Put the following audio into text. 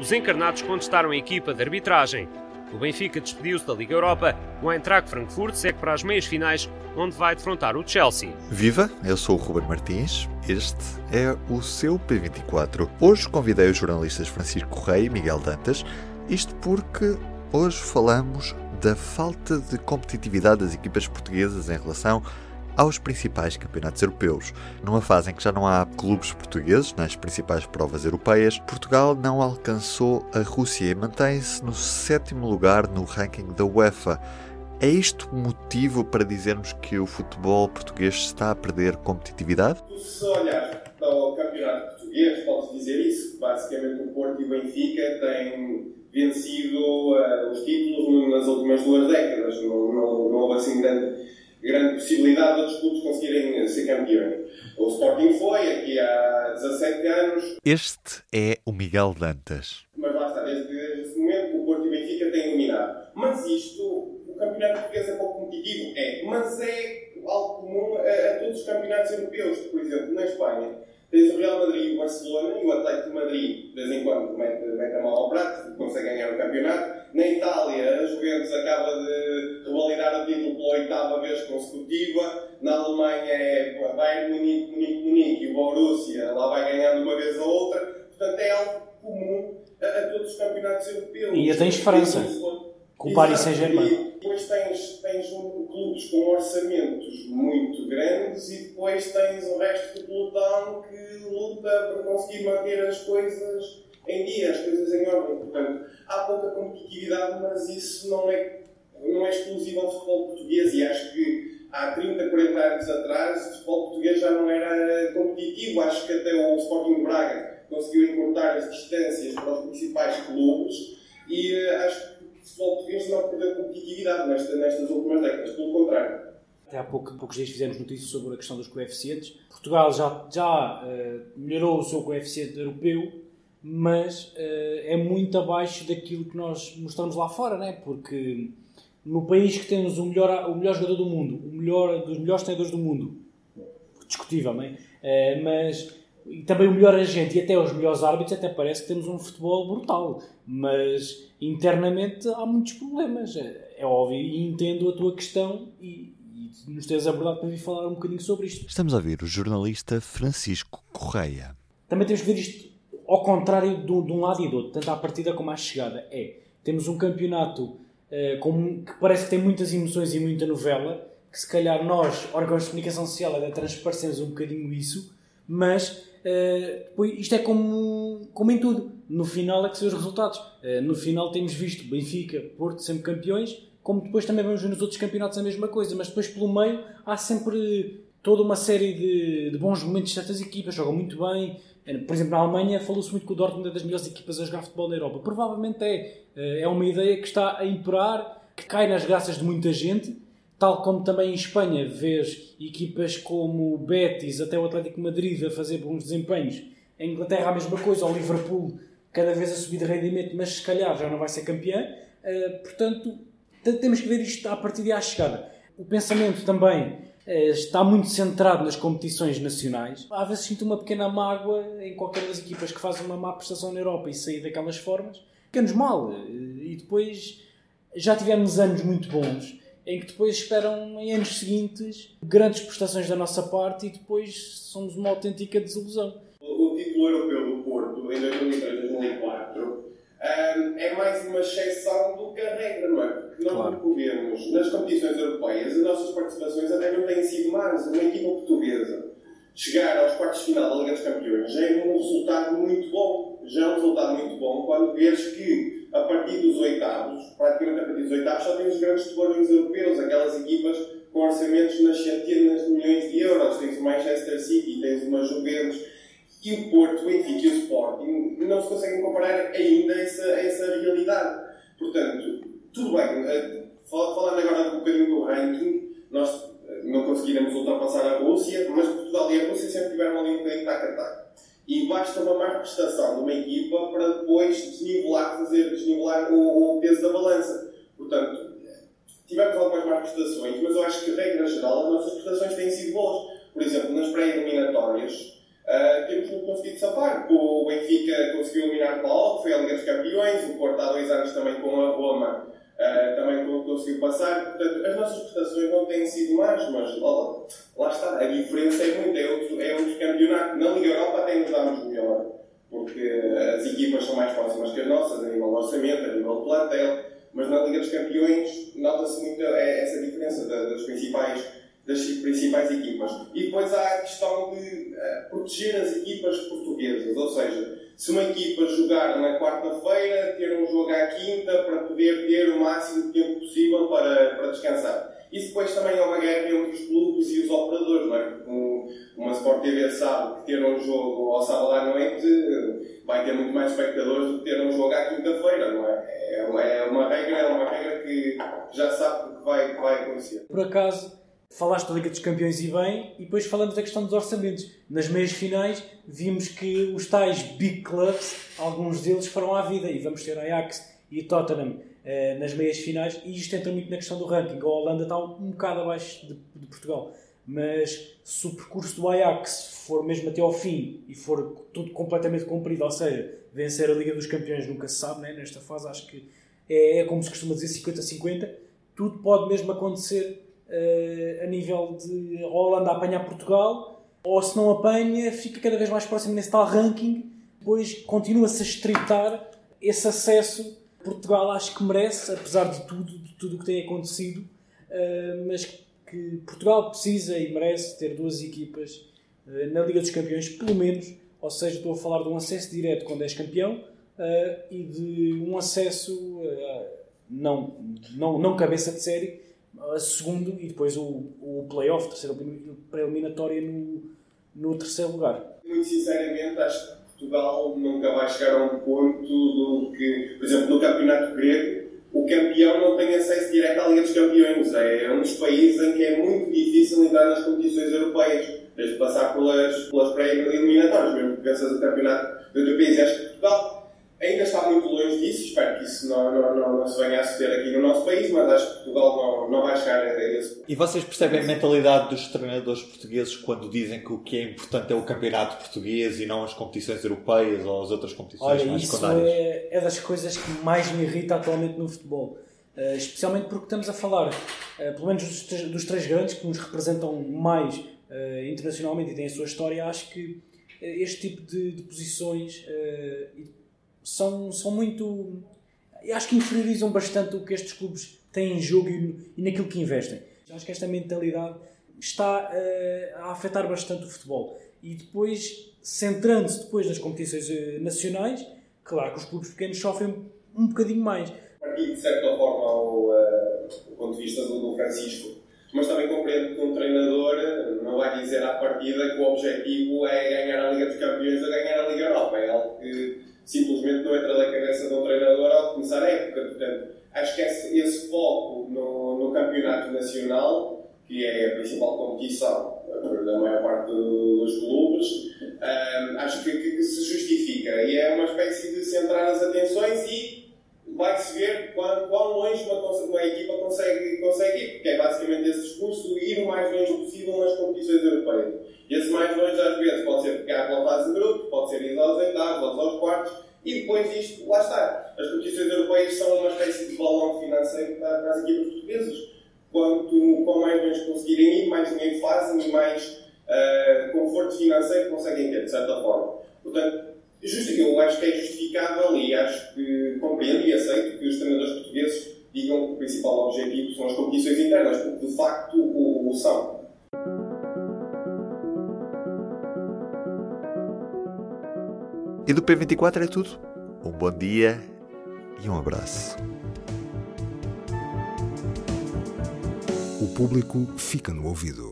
os encarnados contestaram a equipa de arbitragem. O Benfica despediu-se da Liga Europa. O Eintracht Frankfurt segue para as meias finais, onde vai defrontar o Chelsea. Viva, eu sou o Ruben Martins. Este é o seu P24. Hoje convidei os jornalistas Francisco Correia e Miguel Dantas, isto porque hoje falamos da falta de competitividade das equipas portuguesas em relação aos principais campeonatos europeus. Numa fase em que já não há clubes portugueses nas principais provas europeias, Portugal não alcançou a Rússia e mantém-se no sétimo lugar no ranking da UEFA. É isto motivo para dizermos que o futebol português está a perder competitividade? Se olhar para o campeonato português, pode dizer isso. Basicamente, o Porto e o Benfica têm vencido uh, os títulos nas últimas duas décadas. Não, não, não houve assim grande grande possibilidade de outros clubes conseguirem ser campeões. O Sporting foi aqui há 17 anos. Este é o Miguel Dantas. Mas lá está, desde, desde esse momento o Porto e o Benfica têm dominado. Mas isto, o campeonato português é pouco competitivo? É. Mas é algo comum a, a todos os campeonatos europeus. Por exemplo, na Espanha Tens o Real Madrid e o Barcelona, e o Atlético de Madrid, de vez em quando, mete, mete a mão ao prato, consegue ganhar o campeonato. Na Itália, a Juventus acaba de revalidar o título pela oitava vez consecutiva. Na Alemanha é Bayern Munique, Munique, Munique e o Borussia, lá vai ganhando uma vez ou outra. Portanto, é algo comum a, a todos os campeonatos europeus. E a tens França, com o Paris Saint-Germain depois tens, tens um, clubes com orçamentos muito grandes e depois tens o resto do pelotão que luta para conseguir manter as coisas em dia, as coisas em ordem. Portanto, há pouca competitividade, mas isso não é, não é exclusivo ao futebol português e acho que há 30, 40 anos atrás o futebol português já não era competitivo. Acho que até o Sporting Braga conseguiu encurtar as distâncias para os principais clubes e uh, acho que futebol português não perdeu competitividade nesta, nestas últimas décadas, pelo contrário. Até há pouco, poucos dias fizemos notícias sobre a questão dos coeficientes. Portugal já, já uh, melhorou o seu coeficiente europeu, mas uh, é muito abaixo daquilo que nós mostramos lá fora, né? porque no país que temos o melhor, o melhor jogador do mundo, o melhor dos melhores treinadores do mundo, discutível, não é? Uh, mas e também o melhor agente e até os melhores árbitros, até parece que temos um futebol brutal. Mas internamente há muitos problemas. É, é óbvio e entendo a tua questão e, e nos teres abordado para vir falar um bocadinho sobre isto. Estamos a ouvir o jornalista Francisco Correia. Também temos que ver isto ao contrário de, um lado e do outro, tanto à partida como à chegada. É, temos um campeonato uh, com, que parece que tem muitas emoções e muita novela, que se calhar nós, órgãos de comunicação social, ainda transparecemos um bocadinho isso, mas Uh, isto é como, como em tudo. No final é que são os resultados. Uh, no final temos visto Benfica, Porto sempre campeões, como depois também vamos ver nos outros campeonatos a mesma coisa. Mas depois pelo meio há sempre toda uma série de, de bons momentos certas equipas, jogam muito bem. Eh, por exemplo, na Alemanha falou-se muito que o Dortmund é das melhores equipas a jogar futebol na Europa. Provavelmente é. É uma ideia que está a imperar, que cai nas graças de muita gente Tal como também em Espanha vês equipas como o Betis, até o Atlético Madrid a fazer bons desempenhos. Em Inglaterra a mesma coisa, o Liverpool cada vez a subir de rendimento, mas se calhar já não vai ser campeão. Uh, portanto, temos que ver isto a partir de à chegada. O pensamento também uh, está muito centrado nas competições nacionais. Às vezes sinto uma pequena mágoa em qualquer das equipas que fazem uma má prestação na Europa e sair daquelas formas. Fica-nos mal. Uh, e depois já tivemos anos muito bons em que depois esperam em anos seguintes grandes prestações da nossa parte e depois somos uma autêntica desilusão. O, título europeu do Porto em 2003-2004 é mais uma exceção do que a regra, não é? Porque nós claro. podemos, nas competições europeias, as nossas participações até não têm sido más. Uma equipa portuguesa chegar aos quartos de final da Liga dos Campeões já é um resultado muito bom. Já é um resultado muito bom quando vês que a partir dos oitavos, praticamente a partir dos oitavos, só tem os grandes tubarões europeus, aquelas equipas com orçamentos nas centenas de milhões de euros. Tens o Manchester City, tens uma Juventus e o Porto, o Benfica e o Sporting não se conseguem comparar ainda a essa, essa realidade. Portanto, tudo bem, eh, falando agora um bocadinho do ranking, nós eh, não conseguiremos ultrapassar a Rússia, mas Portugal e a Rússia sempre tiveram ali um bocadinho tac-a-tac e basta uma má prestação de uma equipa para depois desnivelar, fazer desnivelar o, o peso da balança. Portanto, tivemos algumas más prestações, mas eu acho que, regra geral, as nossas prestações têm sido boas. Por exemplo, nas pré-eliminatórias, Uh, temos conseguido safar. O Benfica conseguiu eliminar o que foi a Liga dos Campeões, o Porto há dois anos também com a Roma uh, também conseguiu passar. Portanto, as nossas prestações não têm sido más, mas lá, lá está, a diferença é muito, é outro, é outro campeonato. Na Liga Europa até nos damos melhor, porque as equipas são mais próximas que as nossas, a nível de orçamento, a nível de plantel, mas na Liga dos Campeões nota-se muito essa diferença das principais das principais equipas. E depois há a questão de uh, proteger as equipas portuguesas, ou seja, se uma equipa jogar na quarta-feira, ter um jogo à quinta para poder ter o máximo de tempo possível para, para descansar. Isso depois também é uma guerra entre os clubes e os operadores, não é? Porque uma Sport TV sabe que ter um jogo ao sábado à noite vai ter muito mais espectadores do que ter um jogo à quinta-feira, não é? É uma, é regra, é uma regra que já sabe que vai, vai acontecer. Por acaso, Falaste da Liga dos Campeões e bem, e depois falamos da questão dos orçamentos. Nas meias finais, vimos que os tais big clubs, alguns deles foram à vida, e vamos ter Ajax e Tottenham eh, nas meias finais, e isto entra muito na questão do ranking. A Holanda está um, bocado abaixo de, de, Portugal, mas se o percurso do Ajax for mesmo até ao fim e for tudo completamente cumprido, ou seja, vencer a Liga dos Campeões nunca se sabe, né? nesta fase acho que é, é como se costuma dizer 50-50, tudo pode mesmo acontecer a nível de Holanda apanhar Portugal, ou se não apanha, fica cada vez mais próximo nesse tal ranking, depois continua-se a estreitar esse acesso. Portugal acho que merece, apesar de tudo, de tudo o que tem acontecido, uh, mas que Portugal precisa e merece ter duas equipas uh, na Liga dos Campeões, pelo menos, ou seja, estou a falar de um acesso direto quando és campeão e de um acesso não, não, não cabeça de série, a segundo e depois o, o playoff, terceira pré-eliminatória no, no terceiro lugar. Muito sinceramente, acho que Portugal nunca vai chegar a um ponto do que, por exemplo, no campeonato grego, o campeão não tem acesso direto à Liga dos Campeões. É, um dos países em que é muito difícil entrar nas competições europeias, desde passar pelas, pelas pré-eliminatórias, mesmo que venças o campeonato de outro país. Acho que Portugal Ainda está muito espero que isso não, não, não, não se venha a suceder aqui no nosso país, mas acho que Portugal não, não vai chegar a esse ponto. E vocês percebem a mentalidade dos treinadores portugueses quando dizem que o que é importante é o campeonato português e não as competições europeias ou as outras competições Olha, mais isso é, é das coisas que mais me irrita atualmente no futebol. Uh, especialmente porque estamos a falar, uh, pelo menos dos, dos, três grandes que nos representam mais uh, internacionalmente e têm a sua história, acho que este tipo de, de posições são, são muito. Acho que inferiorizam bastante o que estes clubes têm em jogo e, e naquilo que investem. Acho que esta mentalidade está uh, a afetar bastante o futebol. E depois, centrando-se depois nas competições uh, nacionais, claro que os clubes pequenos sofrem um bocadinho mais. Parti de certa forma ao, uh, ponto de vista do, do Francisco, mas também compreendo que um treinador não vai dizer à partida que o objetivo é ganhar a Liga dos Campeões ou ganhar a Liga Europa. É algo que não entra na cabeça de um treinador ao começar a época. Portanto, acho que esse, esse foco no, no, campeonato nacional, que é a principal competição da maior parte dos clubes, um, acho que, que, que, se justifica. E é uma espécie de centrar as atenções e vai-se ver quão, quão longe uma, uma, equipa consegue, consegue ir, porque é basicamente esse discurso, ir o mais longe possível nas competições europeias. E esse mais longe, às vezes, pode ser ficar pela fase de grupo, pode ser ir aos oitavos, aos quartos, e depois isto, lá As competições europeias são uma espécie de balão financeiro para, as equipas portuguesas. Quanto, quanto mais longe conseguirem ir, mais dinheiro fazem e mais uh, conforto financeiro conseguem ter, de certa forma. Portanto, eu acho que é justificável e acho que compreendo e aceito que os treinadores portugueses digam que o principal objetivo são as competições internas, porque de facto o, o são. E do P24 é tudo. Um bom dia e um abraço. O público fica no ouvido.